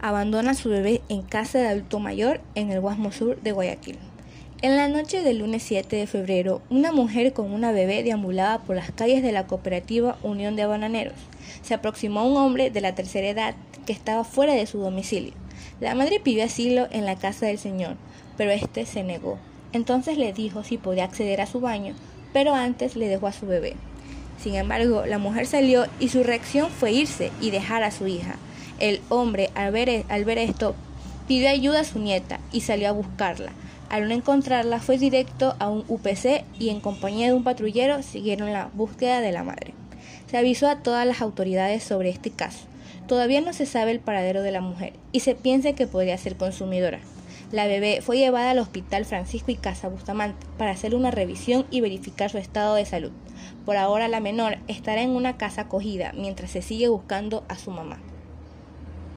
abandona a su bebé en casa de adulto mayor en el Guasmo Sur de Guayaquil. En la noche del lunes 7 de febrero, una mujer con una bebé deambulaba por las calles de la cooperativa Unión de Bananeros. Se aproximó a un hombre de la tercera edad que estaba fuera de su domicilio. La madre pidió asilo en la casa del señor, pero éste se negó. Entonces le dijo si podía acceder a su baño, pero antes le dejó a su bebé. Sin embargo, la mujer salió y su reacción fue irse y dejar a su hija. El hombre, al ver, e, al ver esto, pidió ayuda a su nieta y salió a buscarla. Al no encontrarla, fue directo a un UPC y en compañía de un patrullero siguieron la búsqueda de la madre. Se avisó a todas las autoridades sobre este caso. Todavía no se sabe el paradero de la mujer y se piensa que podría ser consumidora. La bebé fue llevada al Hospital Francisco y Casa Bustamante para hacer una revisión y verificar su estado de salud. Por ahora la menor estará en una casa acogida mientras se sigue buscando a su mamá.